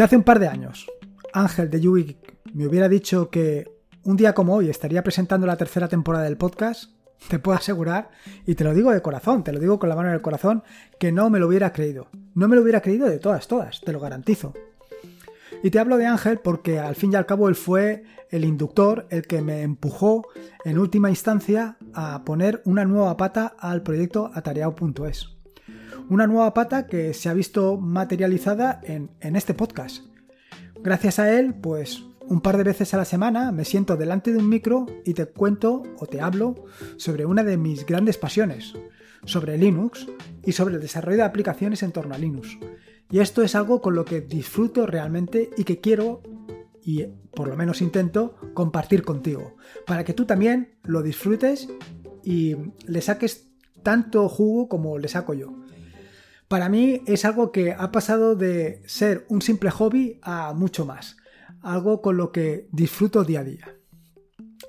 Si hace un par de años Ángel de Yugi me hubiera dicho que un día como hoy estaría presentando la tercera temporada del podcast, te puedo asegurar, y te lo digo de corazón, te lo digo con la mano en el corazón, que no me lo hubiera creído. No me lo hubiera creído de todas, todas, te lo garantizo. Y te hablo de Ángel porque al fin y al cabo él fue el inductor, el que me empujó en última instancia a poner una nueva pata al proyecto atareado.es. Una nueva pata que se ha visto materializada en, en este podcast. Gracias a él, pues un par de veces a la semana me siento delante de un micro y te cuento o te hablo sobre una de mis grandes pasiones, sobre Linux y sobre el desarrollo de aplicaciones en torno a Linux. Y esto es algo con lo que disfruto realmente y que quiero, y por lo menos intento, compartir contigo, para que tú también lo disfrutes y le saques tanto jugo como le saco yo. Para mí es algo que ha pasado de ser un simple hobby a mucho más, algo con lo que disfruto día a día.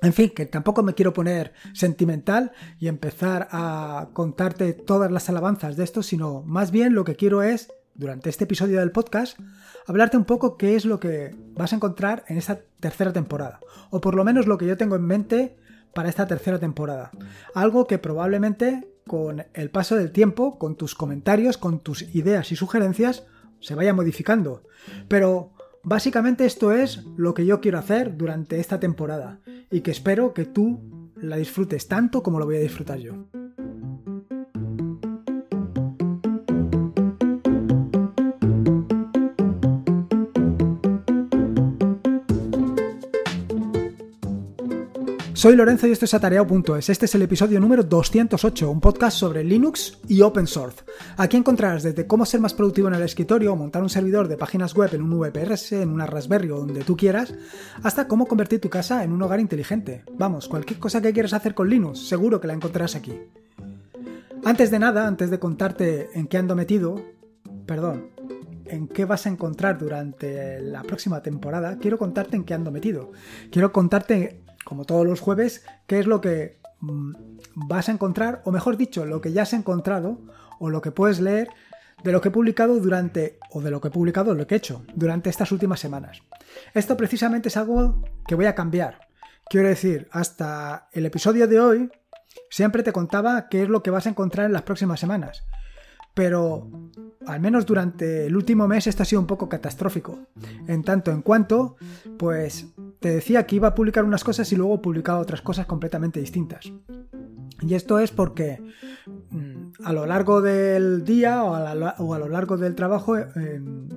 En fin, que tampoco me quiero poner sentimental y empezar a contarte todas las alabanzas de esto, sino más bien lo que quiero es durante este episodio del podcast, hablarte un poco qué es lo que vas a encontrar en esta tercera temporada, o por lo menos lo que yo tengo en mente para esta tercera temporada. Algo que probablemente con el paso del tiempo, con tus comentarios, con tus ideas y sugerencias, se vaya modificando. Pero básicamente esto es lo que yo quiero hacer durante esta temporada y que espero que tú la disfrutes tanto como lo voy a disfrutar yo. Soy Lorenzo y esto es Atareado.es. Este es el episodio número 208, un podcast sobre Linux y Open Source. Aquí encontrarás desde cómo ser más productivo en el escritorio, montar un servidor de páginas web en un VPRS, en una Raspberry o donde tú quieras, hasta cómo convertir tu casa en un hogar inteligente. Vamos, cualquier cosa que quieras hacer con Linux, seguro que la encontrarás aquí. Antes de nada, antes de contarte en qué ando metido, perdón, en qué vas a encontrar durante la próxima temporada, quiero contarte en qué ando metido. Quiero contarte como todos los jueves, qué es lo que mm, vas a encontrar, o mejor dicho, lo que ya has encontrado, o lo que puedes leer de lo que he publicado durante, o de lo que he publicado, lo que he hecho durante estas últimas semanas. Esto precisamente es algo que voy a cambiar. Quiero decir, hasta el episodio de hoy, siempre te contaba qué es lo que vas a encontrar en las próximas semanas. Pero al menos durante el último mes esto ha sido un poco catastrófico. En tanto en cuanto, pues te decía que iba a publicar unas cosas y luego publicaba otras cosas completamente distintas. Y esto es porque mm, a lo largo del día o a, lo largo del trabajo, en,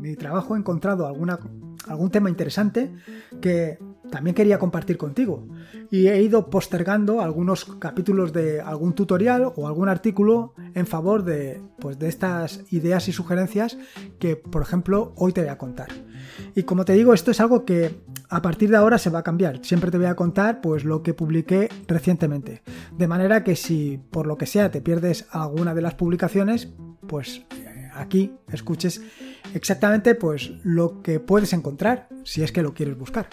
mi trabajo he encontrado algún tema interesante que también quería compartir contigo. Y he ido postergando algunos capítulos de algún tutorial o algún artículo en favor de, pues, de estas ideas y sugerencias que, por ejemplo, hoy te voy a contar. Y como te digo, esto es algo que a partir de ahora se va a cambiar. Siempre te voy a contar pues lo que publiqué recientemente. De manera que si por lo que sea te pierdes alguna de las publicaciones, pues eh, aquí escuches exactamente pues lo que puedes encontrar si es que lo quieres buscar.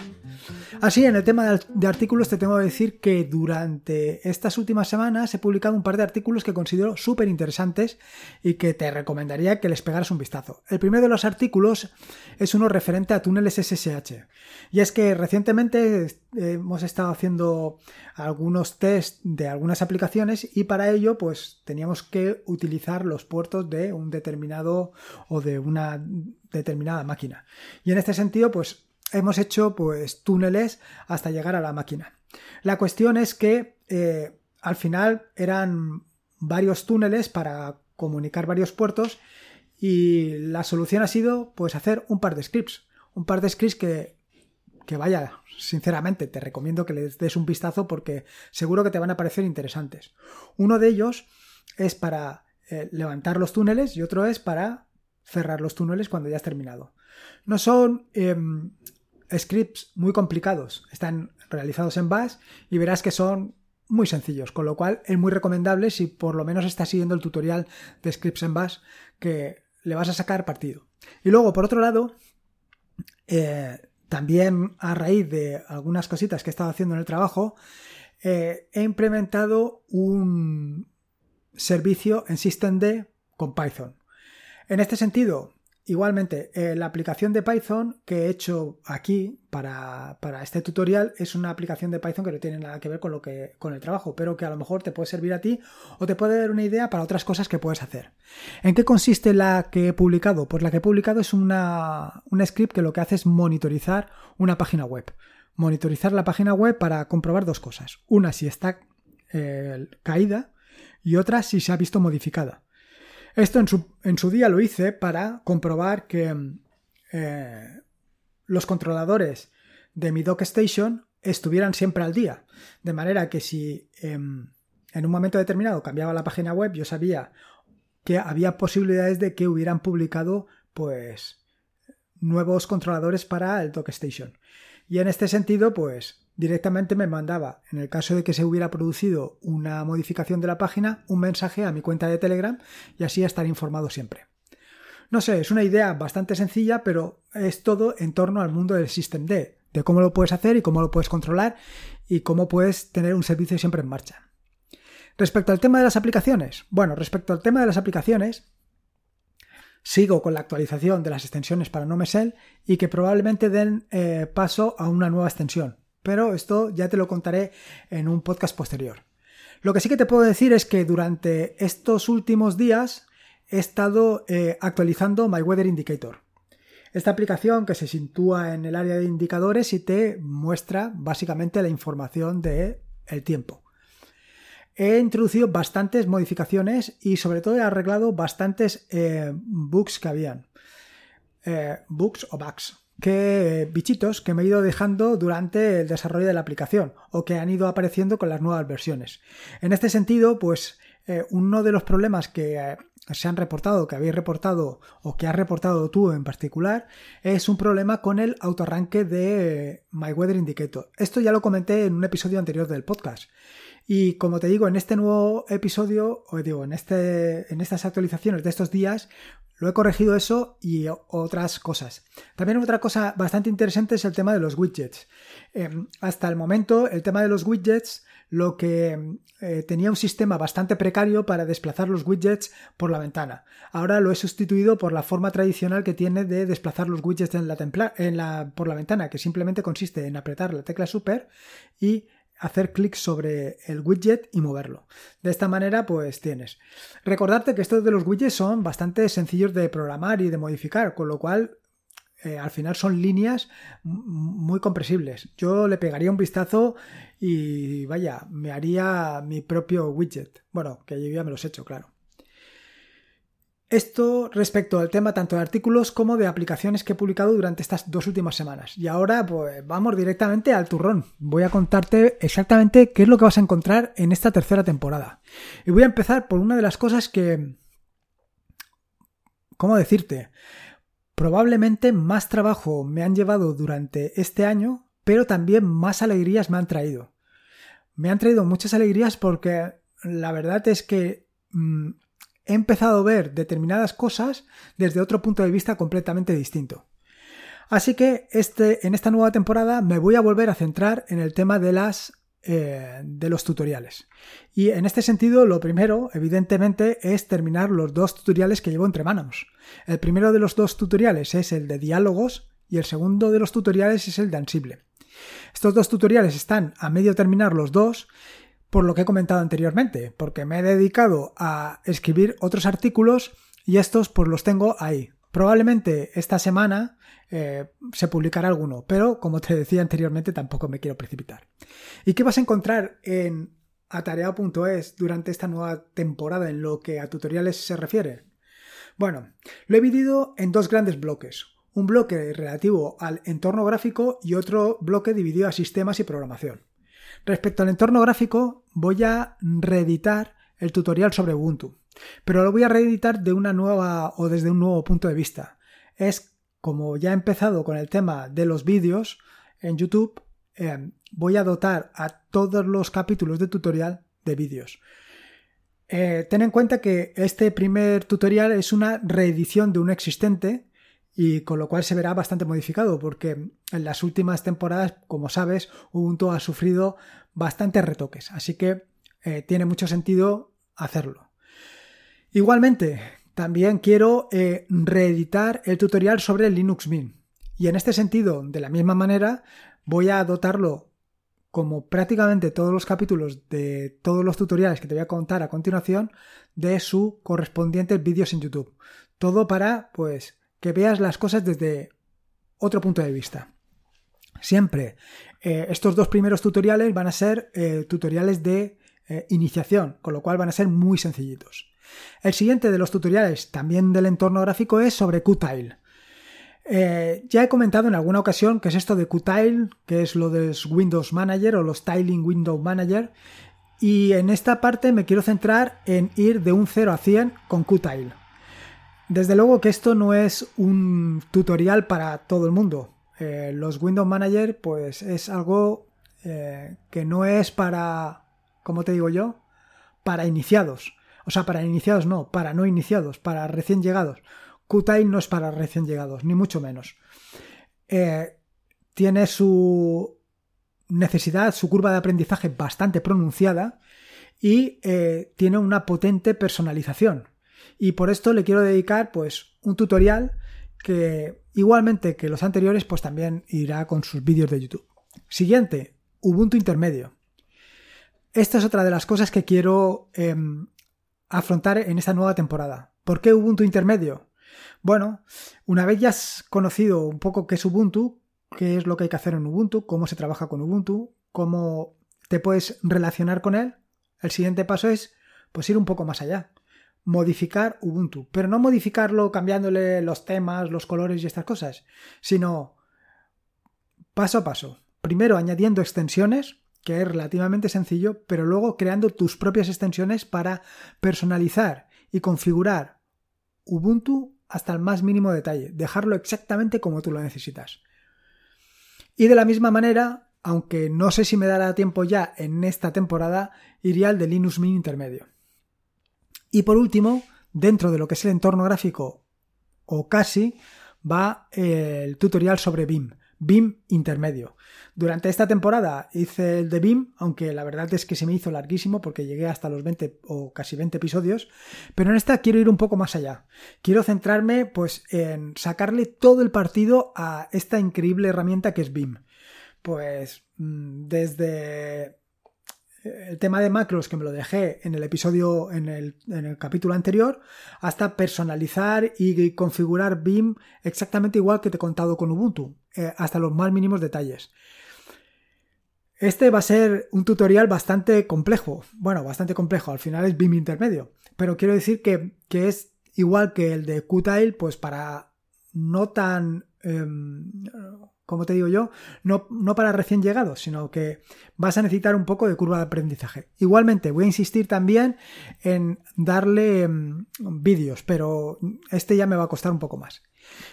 Así, en el tema de artículos te tengo que decir que durante estas últimas semanas he publicado un par de artículos que considero súper interesantes y que te recomendaría que les pegaras un vistazo. El primero de los artículos es uno referente a túneles SSH. Y es que recientemente hemos estado haciendo algunos test de algunas aplicaciones y para ello pues teníamos que utilizar los puertos de un determinado o de una determinada máquina. Y en este sentido pues hemos hecho pues túneles hasta llegar a la máquina. La cuestión es que eh, al final eran varios túneles para comunicar varios puertos y la solución ha sido pues hacer un par de scripts. Un par de scripts que, que vaya, sinceramente te recomiendo que les des un vistazo porque seguro que te van a parecer interesantes. Uno de ellos es para eh, levantar los túneles y otro es para cerrar los túneles cuando ya has terminado. No son em, scripts muy complicados, están realizados en Bash y verás que son muy sencillos, con lo cual es muy recomendable si por lo menos estás siguiendo el tutorial de scripts en Bash que le vas a sacar partido. Y luego, por otro lado, eh, también a raíz de algunas cositas que he estado haciendo en el trabajo, eh, he implementado un servicio en Systemd con Python. En este sentido, Igualmente, eh, la aplicación de Python que he hecho aquí para, este tutorial es una aplicación de Python que no tiene nada que ver con, lo que, con el trabajo, pero que a lo mejor te puede servir a ti o te puede dar una idea para otras cosas que puedes hacer. ¿En qué consiste la que he publicado? Pues la que he publicado es una, un script que lo que hace es monitorizar una página web. Monitorizar la página web para comprobar dos cosas. Una si está eh, caída y otra si se ha visto modificada. Esto en su, día lo hice para comprobar que eh, los controladores de mi Station estuvieran siempre al día. De manera que si em, en un momento determinado cambiaba la página web, yo sabía que había posibilidades de que hubieran publicado pues nuevos controladores para el Station. Y en este sentido, pues directamente me mandaba, en el caso de que se hubiera producido una modificación de la página, un mensaje a mi cuenta de Telegram y así estar informado siempre. No sé, es una idea bastante sencilla, pero es todo en torno al mundo del System D, de cómo lo puedes hacer y cómo lo puedes controlar y cómo puedes tener un servicio siempre en marcha. Respecto al tema de las aplicaciones, bueno, respecto al tema de las aplicaciones, sigo con la actualización de las extensiones para NoMesel y que probablemente den eh, paso a una nueva extensión, pero esto ya te lo contaré en un podcast posterior. Lo que sí que te puedo decir es que durante estos últimos días he estado eh, actualizando My Weather Indicator. Esta aplicación que se sitúa en el área de indicadores y te muestra básicamente la información del el tiempo. He introducido bastantes modificaciones y sobre todo he arreglado bastantes eh, bugs que habían. Eh, bugs o bugs que bichitos que me he ido dejando durante el desarrollo de la aplicación o que han ido apareciendo con las nuevas versiones. En este sentido, pues eh, uno de los problemas que eh, se han reportado, que habéis reportado o que has reportado tú en particular, es un problema con el autoarranque de My Weather Indicator. Esto ya lo comenté en un episodio anterior del podcast. Y como te digo, en este nuevo episodio, o digo, en, este, en estas actualizaciones de estos días, lo he corregido eso y otras cosas. También otra cosa bastante interesante es el tema de los widgets. Em, hasta el momento, el tema de los widgets, lo que eh, tenía un sistema bastante precario para desplazar los widgets por la ventana. Ahora lo he sustituido por la forma tradicional que tiene de desplazar los widgets en por la ventana, que simplemente consiste en apretar la tecla super y hacer clic sobre el widget y moverlo. De esta manera, pues tienes. Recordarte que estos de los widgets son bastante sencillos de programar y de modificar, con lo cual eh, al final son líneas muy compresibles. Yo le pegaría un vistazo y vaya, me haría mi propio widget. Bueno, que yo ya me los he hecho, claro. Esto respecto al tema tanto de artículos como de aplicaciones que he publicado durante estas dos últimas semanas. Y ahora pues vamos directamente al turrón. Voy a contarte exactamente qué es lo que vas a encontrar en esta tercera temporada. Y voy a empezar por una de las cosas que... ¿Cómo decirte? Probablemente más trabajo me han llevado durante este año, pero también más alegrías me han traído. Me han traído muchas alegrías porque la verdad es que mm, he empezado a ver determinadas cosas desde otro punto de vista completamente distinto. Así que este, en esta nueva temporada me voy a volver a centrar en el tema de las eh, de los tutoriales. Y en este sentido, lo primero, evidentemente, es terminar los dos tutoriales que llevo entre manos. El primero de los dos tutoriales es el de diálogos y el segundo de los tutoriales es el de Ansible. Estos dos tutoriales están a medio terminar los dos por lo que he comentado anteriormente, porque me he dedicado a escribir otros artículos y estos pues los tengo ahí. Probablemente esta semana eh, se publicará alguno, pero como te decía anteriormente tampoco me quiero precipitar. ¿Y qué vas a encontrar en atareado.es durante esta nueva temporada en lo que a tutoriales se refiere? Bueno, lo he dividido en dos grandes bloques. Un bloque relativo al entorno gráfico y otro bloque dividido a sistemas y programación. Respecto al entorno gráfico, voy a reeditar el tutorial sobre Ubuntu, pero lo voy a reeditar de una nueva o desde un nuevo punto de vista. Es como ya he empezado con el tema de los vídeos en YouTube, eh, voy a dotar a todos los capítulos de tutorial de vídeos. Eh, ten en cuenta que este primer tutorial es una reedición de un existente y con lo cual se verá bastante modificado porque en las últimas temporadas, como sabes, Ubuntu ha sufrido bastantes retoques, así que eh, tiene mucho sentido hacerlo. Igualmente, también quiero eh, reeditar el tutorial sobre Linux Mint. Y en este sentido, de la misma manera, voy a dotarlo como prácticamente todos los capítulos de todos los tutoriales que te voy a contar a continuación de su correspondientes vídeos en YouTube. Todo para, pues, que veas las cosas desde otro punto de vista. Siempre eh, estos dos primeros tutoriales van a ser eh, tutoriales de eh, iniciación, con lo cual van a ser muy sencillitos. El siguiente de los tutoriales, también del entorno gráfico, es sobre Qtile. ya he comentado en alguna ocasión que es esto de Qtile, que es lo de Windows Manager o los Tiling Window Manager, y en esta parte me quiero centrar en ir de un 0 a 100 con Qtile. Desde luego que esto no es un tutorial para todo el mundo. Eh, los Windows Manager, pues es algo eh, que no es para, ¿cómo te digo yo? Para iniciados. O sea, para iniciados no, para no iniciados, para recién llegados. Qtile no es para recién llegados, ni mucho menos. Eh, tiene su necesidad, su curva de aprendizaje bastante pronunciada y tiene una potente personalización. Y por esto le quiero dedicar pues un tutorial que igualmente que los anteriores pues también irá con sus vídeos de YouTube. Siguiente, Ubuntu intermedio. Esta es otra de las cosas que quiero em, afrontar en esta nueva temporada. ¿Por qué Ubuntu intermedio? Bueno, una vez ya has conocido un poco qué es Ubuntu, qué es lo que hay que hacer en Ubuntu, cómo se trabaja con Ubuntu, cómo te puedes relacionar con él, el siguiente paso es pues ir un poco más allá modificar Ubuntu, pero no modificarlo cambiándole los temas, los colores y estas cosas, sino paso a paso. Primero añadiendo extensiones, que es relativamente sencillo, pero luego creando tus propias extensiones para personalizar y configurar Ubuntu hasta el más mínimo detalle, dejarlo exactamente como tú lo necesitas. Y de la misma manera, aunque no sé si me dará tiempo ya en esta temporada, iría al de Linux Mint intermedio. Y por último, dentro de lo que es el entorno gráfico o casi, va el tutorial sobre BIM, BIM intermedio. Durante esta temporada hice el de BIM, aunque la verdad es que se me hizo larguísimo porque llegué hasta los 20 o casi 20 episodios, pero en esta quiero ir un poco más allá. Quiero centrarme pues en sacarle todo el partido a esta increíble herramienta que es BIM. Pues mm, desde el tema de macros que me lo dejé en el episodio, en el, capítulo anterior, hasta personalizar y configurar BIM exactamente igual que te he contado con Ubuntu, eh, hasta los más mínimos detalles. Este va a ser un tutorial bastante complejo, bueno, bastante complejo, al final es BIM intermedio, pero quiero decir que, es igual que el de Qtile, pues para no tan... Em, como te digo yo, no, no, para recién llegados, sino que vas a necesitar un poco de curva de aprendizaje. Igualmente, voy a insistir también en darle mm, vídeos, pero este ya me va a costar un poco más.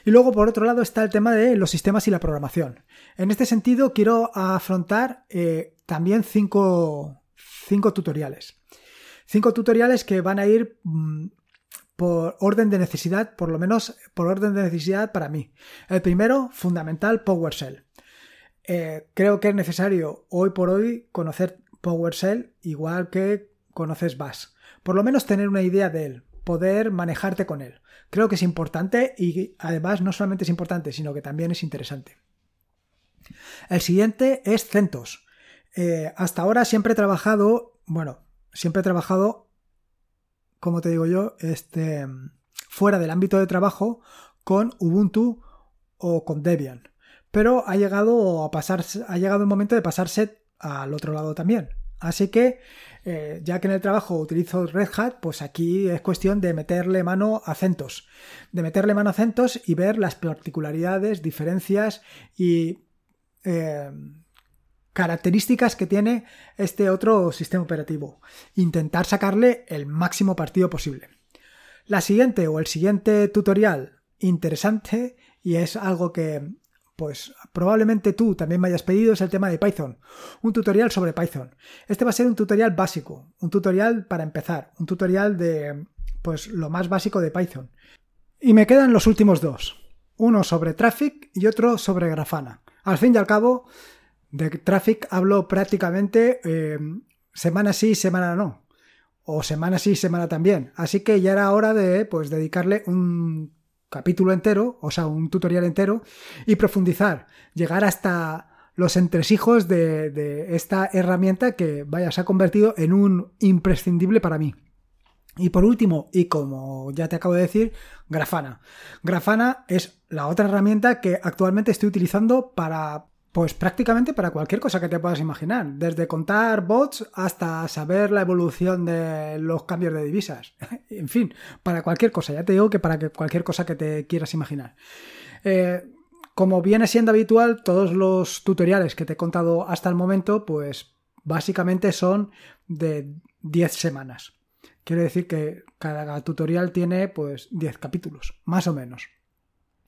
Y luego, por otro lado, está el tema de los sistemas y la programación. En este sentido, quiero afrontar eh, también cinco, cinco tutoriales. Cinco tutoriales que van a ir mm, por orden de necesidad, por lo menos por orden de necesidad para mí. El primero, fundamental, PowerShell. Eh, creo que es necesario hoy por hoy conocer PowerShell igual que conoces Bash. Por lo menos tener una idea de él, poder manejarte con él. Creo que es importante y además no solamente es importante, sino que también es interesante. El siguiente es CentOS. Eh, hasta ahora siempre he trabajado, bueno, siempre he trabajado como te digo yo, este, fuera del ámbito de trabajo con Ubuntu o con Debian. Pero ha llegado a pasarse, ha llegado el momento de pasarse al otro lado también. Así que, eh, ya que en el trabajo utilizo Red Hat, pues aquí es cuestión de meterle mano a CentOS. De meterle mano a CentOS y ver las particularidades, diferencias y eh, características que tiene este otro sistema operativo. Intentar sacarle el máximo partido posible. La siguiente o el siguiente tutorial interesante y es algo que pues probablemente tú también me hayas pedido es el tema de Python. Un tutorial sobre Python. Este va a ser un tutorial básico, un tutorial para empezar, un tutorial de pues lo más básico de Python. Y me quedan los últimos dos. Uno sobre Traffic y otro sobre Grafana. Al fin y al cabo, de Traffic hablo prácticamente eh, semana sí, semana no. o semana sí, semana también. Así que ya era hora de pues dedicarle un capítulo entero, o sea, un tutorial entero y profundizar, llegar hasta los entresijos de, de esta herramienta que vaya, se ha convertido en un imprescindible para mí. Y por último, y como ya te acabo de decir, Grafana. Grafana es la otra herramienta que actualmente estoy utilizando para, pues prácticamente para cualquier cosa que te puedas imaginar. Desde contar bots hasta saber la evolución de los cambios de divisas. en fin, para cualquier cosa. Ya te digo que para cualquier cosa que te quieras imaginar. Eh, como viene siendo habitual, todos los tutoriales que te he contado hasta el momento, pues básicamente son de 10 semanas. Quiere decir que cada tutorial tiene pues 10 capítulos, más o menos.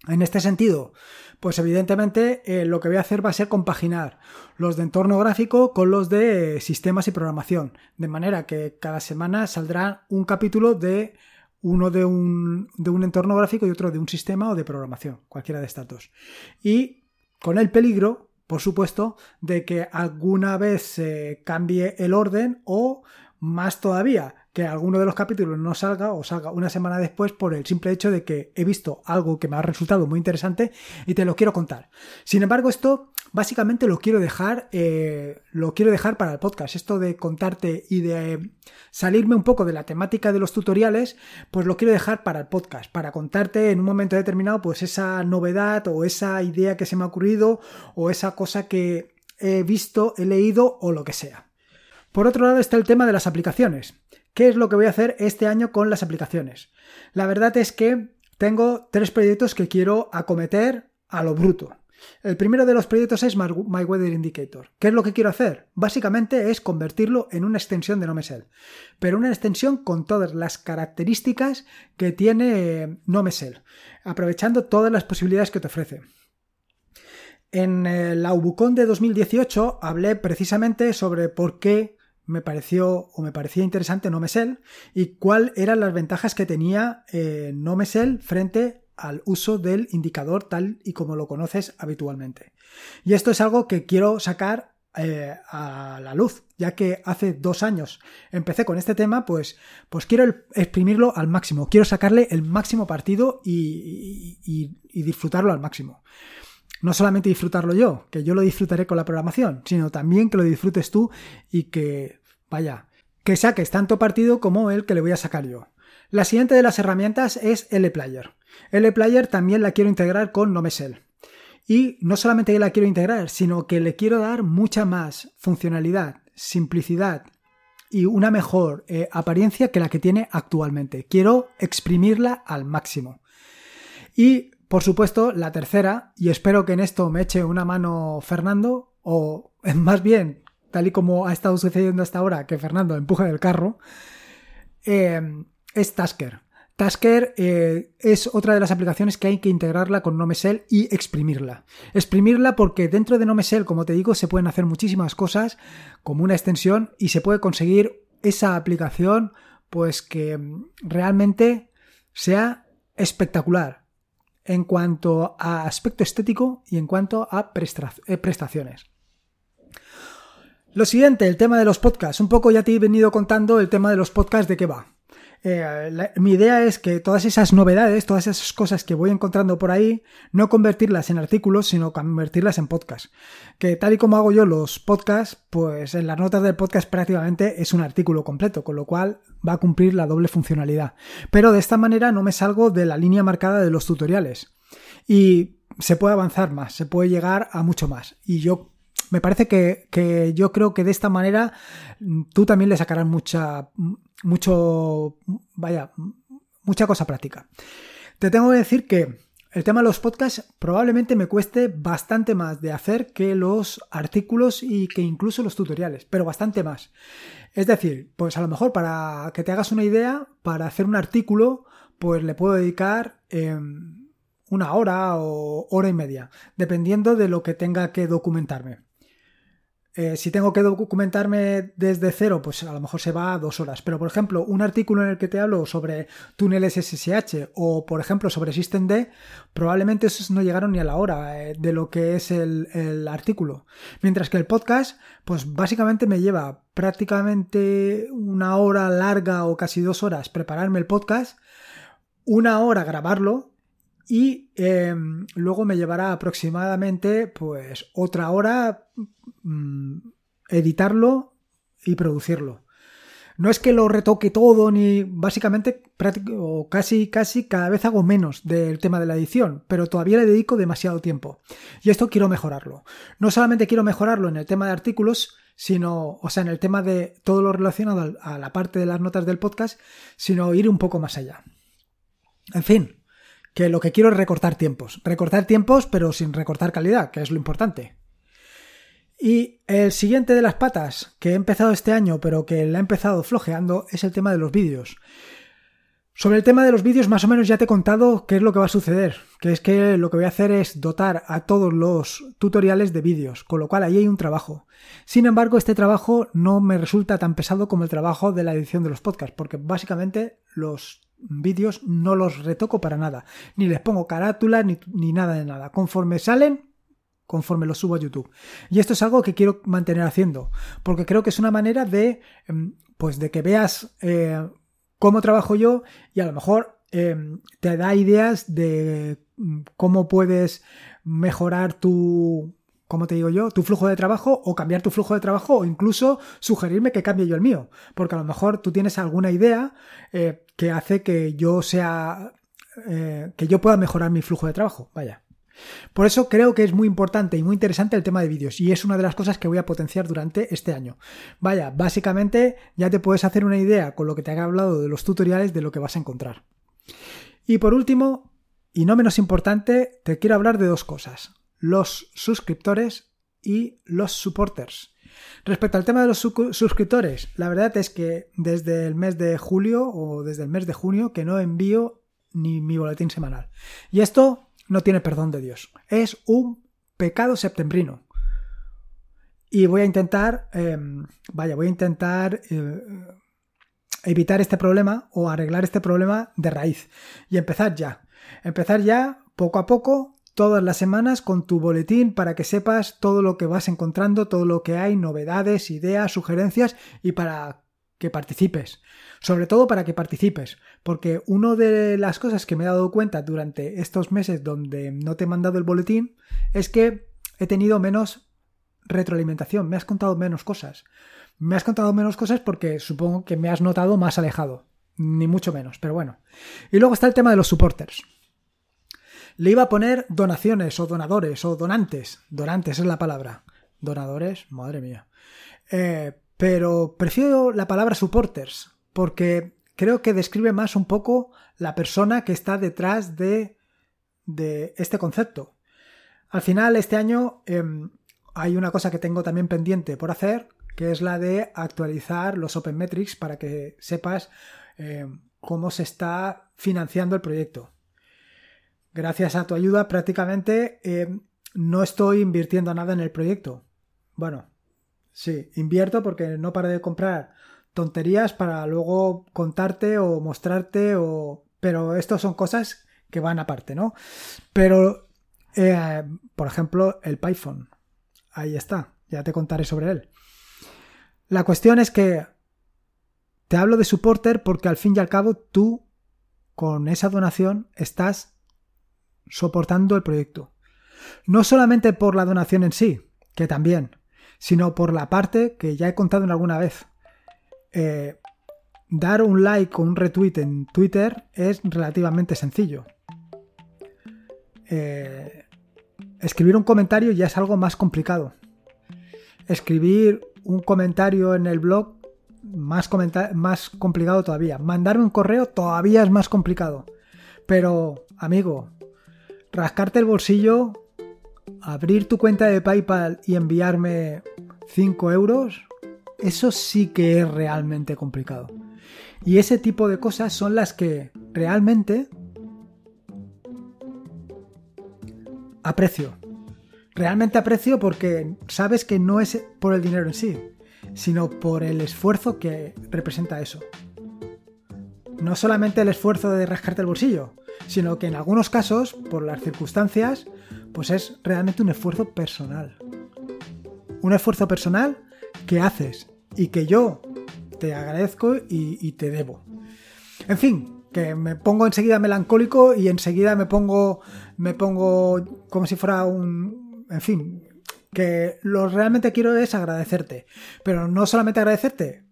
En este sentido, pues evidentemente eh, lo que voy a hacer va a ser compaginar los de entorno gráfico con los de sistemas y programación, de manera que cada semana saldrá un capítulo de uno de un, de un entorno gráfico y otro de un sistema o de programación, cualquiera de estas dos. Y con el peligro, por supuesto, de que alguna vez se cambie el orden o más todavía, que alguno de los capítulos no salga o salga una semana después por el simple hecho de que he visto algo que me ha resultado muy interesante y te lo quiero contar. Sin embargo, esto básicamente lo quiero dejar, eh, lo quiero dejar para el podcast. Esto de contarte y de salirme un poco de la temática de los tutoriales, pues lo quiero dejar para el podcast, para contarte en un momento determinado, pues esa novedad o esa idea que se me ha ocurrido o esa cosa que he visto, he leído o lo que sea. Por otro lado está el tema de las aplicaciones. ¿Qué es lo que voy a hacer este año con las aplicaciones? La verdad es que tengo tres proyectos que quiero acometer a lo bruto. El primero de los proyectos es My Weather Indicator. ¿Qué es lo que quiero hacer? Básicamente es convertirlo en una extensión de NoMesel, pero una extensión con todas las características que tiene NoMesel, aprovechando todas las posibilidades que te ofrece. En la UBUCON de 2018 hablé precisamente sobre por qué me pareció o me parecía interesante NoMesel y cuáles eran las ventajas que tenía eh, NoMesel frente al uso del indicador tal y como lo conoces habitualmente. Y esto es algo que quiero sacar eh, a la luz, ya que hace dos años empecé con este tema, pues, pues quiero exprimirlo al máximo, quiero sacarle el máximo partido y, y disfrutarlo al máximo no solamente disfrutarlo yo, que yo lo disfrutaré con la programación, sino también que lo disfrutes tú y que, vaya, que saques tanto partido como el que le voy a sacar yo. La siguiente de las herramientas es LPlayer. LPlayer también la quiero integrar con Nomesel. Y no solamente la quiero integrar, sino que le quiero dar mucha más funcionalidad, simplicidad y una mejor eh, apariencia que la que tiene actualmente. Quiero exprimirla al máximo. Y por supuesto, la tercera, y espero que en esto me eche una mano Fernando, o más bien, tal y como ha estado sucediendo hasta ahora, que Fernando empuje del carro, eh, es Tasker. Tasker eh, es otra de las aplicaciones que hay que integrarla con NoMesel y exprimirla. Exprimirla porque dentro de NoMesel, como te digo, se pueden hacer muchísimas cosas como una extensión y se puede conseguir esa aplicación pues que realmente sea espectacular en cuanto a aspecto estético y en cuanto a eh, prestaciones. Lo siguiente, el tema de los podcasts. Un poco ya te he venido contando el tema de los podcasts de qué va. Eh, mi idea es que todas esas novedades, todas esas cosas que voy encontrando por ahí, no convertirlas en artículos, sino convertirlas en podcast. Que tal y como hago yo los podcasts, pues en las notas del podcast prácticamente es un artículo completo, con lo cual va a cumplir la doble funcionalidad. Pero de esta manera no me salgo de la línea marcada de los tutoriales. Y se puede avanzar más, se puede llegar a mucho más. Y yo me parece que, que, yo creo que de esta manera tú también le sacarás mucha mucho, vaya, mucha cosa práctica. Te tengo que decir que el tema de los podcasts probablemente me cueste bastante más de hacer que los artículos y que incluso los tutoriales, pero bastante más. Es decir, pues a lo mejor para que te hagas una idea, para hacer un artículo, pues le puedo dedicar em, una hora o hora y media, dependiendo de lo que tenga que documentarme. Eh, si tengo que documentarme desde cero, pues a lo mejor se va a dos horas. Pero, por ejemplo, un artículo en el que te hablo sobre túneles SSH o, por ejemplo, sobre SystemD, probablemente esos no llegaron ni a la hora eh, de lo que es el, el, artículo. Mientras que el podcast, pues básicamente me lleva prácticamente una hora larga o casi dos horas prepararme el podcast, una hora grabarlo, y em, luego me llevará aproximadamente pues otra hora mm, editarlo y producirlo. No es que lo retoque todo ni básicamente o casi casi cada vez hago menos del tema de la edición, pero todavía le dedico demasiado tiempo. Y esto quiero mejorarlo. No solamente quiero mejorarlo en el tema de artículos, sino, o sea, en el tema de todo lo relacionado a la parte de las notas del podcast, sino ir un poco más allá. En fin, que lo que quiero es recortar tiempos. Recortar tiempos, pero sin recortar calidad, que es lo importante. Y el siguiente de las patas que he empezado este año, pero que la he empezado flojeando, es el tema de los vídeos. Sobre el tema de los vídeos, más o menos ya te he contado qué es lo que va a suceder, que es que lo que voy a hacer es dotar a todos los tutoriales de vídeos, con lo cual ahí hay un trabajo. Sin embargo, este trabajo no me resulta tan pesado como el trabajo de la edición de los podcasts, porque básicamente los vídeos no los retoco para nada. Ni les pongo carátula ni, nada de nada. Conforme salen, conforme los subo a YouTube. Y esto es algo que quiero mantener haciendo, porque creo que es una manera de, em, pues, de que veas eh, cómo trabajo yo y a lo mejor em, te da ideas de mm, cómo puedes mejorar tu como te digo yo, tu flujo de trabajo o cambiar tu flujo de trabajo o incluso sugerirme que cambie yo el mío, porque a lo mejor tú tienes alguna idea eh, que hace que yo sea, eh, que yo pueda mejorar mi flujo de trabajo, vaya. Por eso creo que es muy importante y muy interesante el tema de vídeos y es una de las cosas que voy a potenciar durante este año. Vaya, básicamente ya te puedes hacer una idea con lo que te haya hablado de los tutoriales de lo que vas a encontrar. Y por último, y no menos importante, te quiero hablar de dos cosas los suscriptores y los supporters. Respecto al tema de los suscriptores, la verdad es que desde el mes de julio o desde el mes de junio que no envío ni mi boletín semanal. Y esto no tiene perdón de Dios. Es un pecado septembrino. Y voy a intentar, em, vaya, voy a intentar eh, evitar este problema o arreglar este problema de raíz. Y empezar ya. Empezar ya poco a poco todas las semanas con tu boletín para que sepas todo lo que vas encontrando, todo lo que hay, novedades, ideas, sugerencias y para que participes. Sobre todo para que participes, porque una de las cosas que me he dado cuenta durante estos meses donde no te he mandado el boletín es que he tenido menos retroalimentación, me has contado menos cosas. Me has contado menos cosas porque supongo que me has notado más alejado, ni mucho menos, pero bueno. Y luego está el tema de los supporters. Le iba a poner donaciones o donadores o donantes. Donantes es la palabra. Donadores, madre mía. Eh, pero prefiero la palabra supporters porque creo que describe más un poco la persona que está detrás de, este concepto. Al final, este año em, hay una cosa que tengo también pendiente por hacer, que es la de actualizar los Open Metrics para que sepas em, cómo se está financiando el proyecto gracias a tu ayuda prácticamente eh, no estoy invirtiendo nada en el proyecto. Bueno, sí, invierto porque no paro de comprar tonterías para luego contarte o mostrarte o... Pero esto son cosas que van aparte, ¿no? Pero, eh, por ejemplo, el Python. Ahí está, ya te contaré sobre él. La cuestión es que te hablo de supporter porque al fin y al cabo tú con esa donación estás soportando el proyecto. No solamente por la donación en sí, que también, sino por la parte que ya he contado en alguna vez. Eh, dar un like o un retweet en Twitter es relativamente sencillo. Eh, escribir un comentario ya es algo más complicado. Escribir un comentario en el blog más, más complicado todavía. Mandarme un correo todavía es más complicado. Pero, amigo, rascarte el bolsillo, abrir tu cuenta de PayPal y enviarme 5 euros, eso sí que es realmente complicado. Y ese tipo de cosas son las que realmente aprecio. realmente aprecio porque sabes que no es por el dinero en sí, sino por el esfuerzo que representa eso. No solamente el esfuerzo de rascarte el bolsillo, sino que en algunos casos, por las circunstancias, pues es realmente un esfuerzo personal. Un esfuerzo personal que haces y que yo te agradezco y, te debo. En fin, que me pongo enseguida melancólico y enseguida me pongo me pongo como si fuera un en fin que lo realmente quiero es agradecerte pero no solamente agradecerte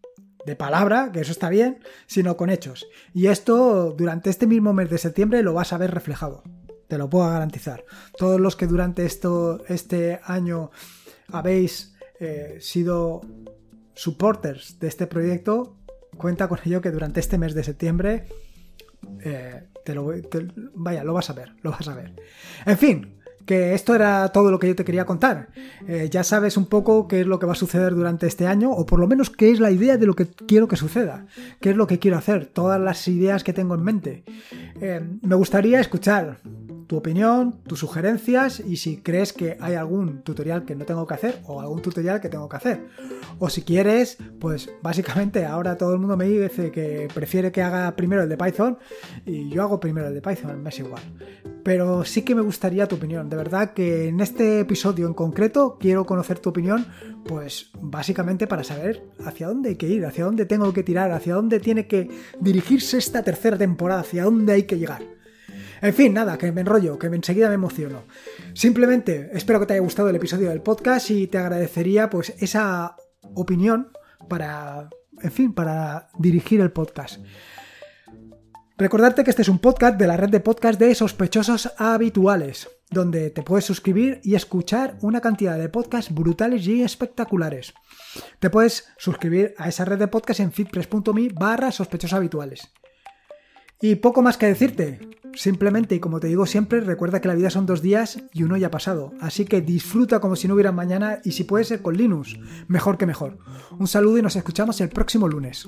de palabra que eso está bien sino con hechos. Y esto durante este mismo mes de septiembre lo vas a ver reflejado. Te lo puedo garantizar. Todos los que durante esto este año habéis eh, sido supporters de este proyecto cuenta con ello que durante este mes de septiembre eh, te lo, vaya, lo vas a ver, lo vas a ver. En fin, que esto era todo lo que yo te quería contar. Eh, ya sabes un poco qué es lo que va a suceder durante este año, o por lo menos qué es la idea de lo que quiero que suceda, qué es lo que quiero hacer, todas las ideas que tengo en mente. Eh, me gustaría escuchar tu opinión, tus sugerencias y si crees que hay algún tutorial que no tengo que hacer o algún tutorial que tengo que hacer. O si quieres, pues básicamente ahora todo el mundo me dice que prefiere que haga primero el de Python y yo hago primero el de Python, me es igual. Pero sí que me gustaría tu opinión. De verdad que en este episodio en concreto quiero conocer tu opinión, pues básicamente para saber hacia dónde hay que ir, hacia dónde tengo que tirar, hacia dónde tiene que dirigirse esta tercera temporada, hacia dónde hay que llegar. En fin, nada, que me enrollo, que enseguida me emociono. Simplemente espero que te haya gustado el episodio del podcast y te agradecería pues esa opinión para, en fin, para dirigir el podcast. Recordarte que este es un podcast de la red de podcast de sospechosos habituales, donde te puedes suscribir y escuchar una cantidad de podcasts brutales y espectaculares. Te puedes suscribir a esa red de podcasts en fitpress.me barra sospechosos habituales. Y poco más que decirte. Simplemente, y como te digo siempre, recuerda que la vida son dos días y uno ya ha pasado. Así que disfruta como si no hubiera mañana y si puede ser con Linux, mejor que mejor. Un saludo y nos escuchamos el próximo lunes.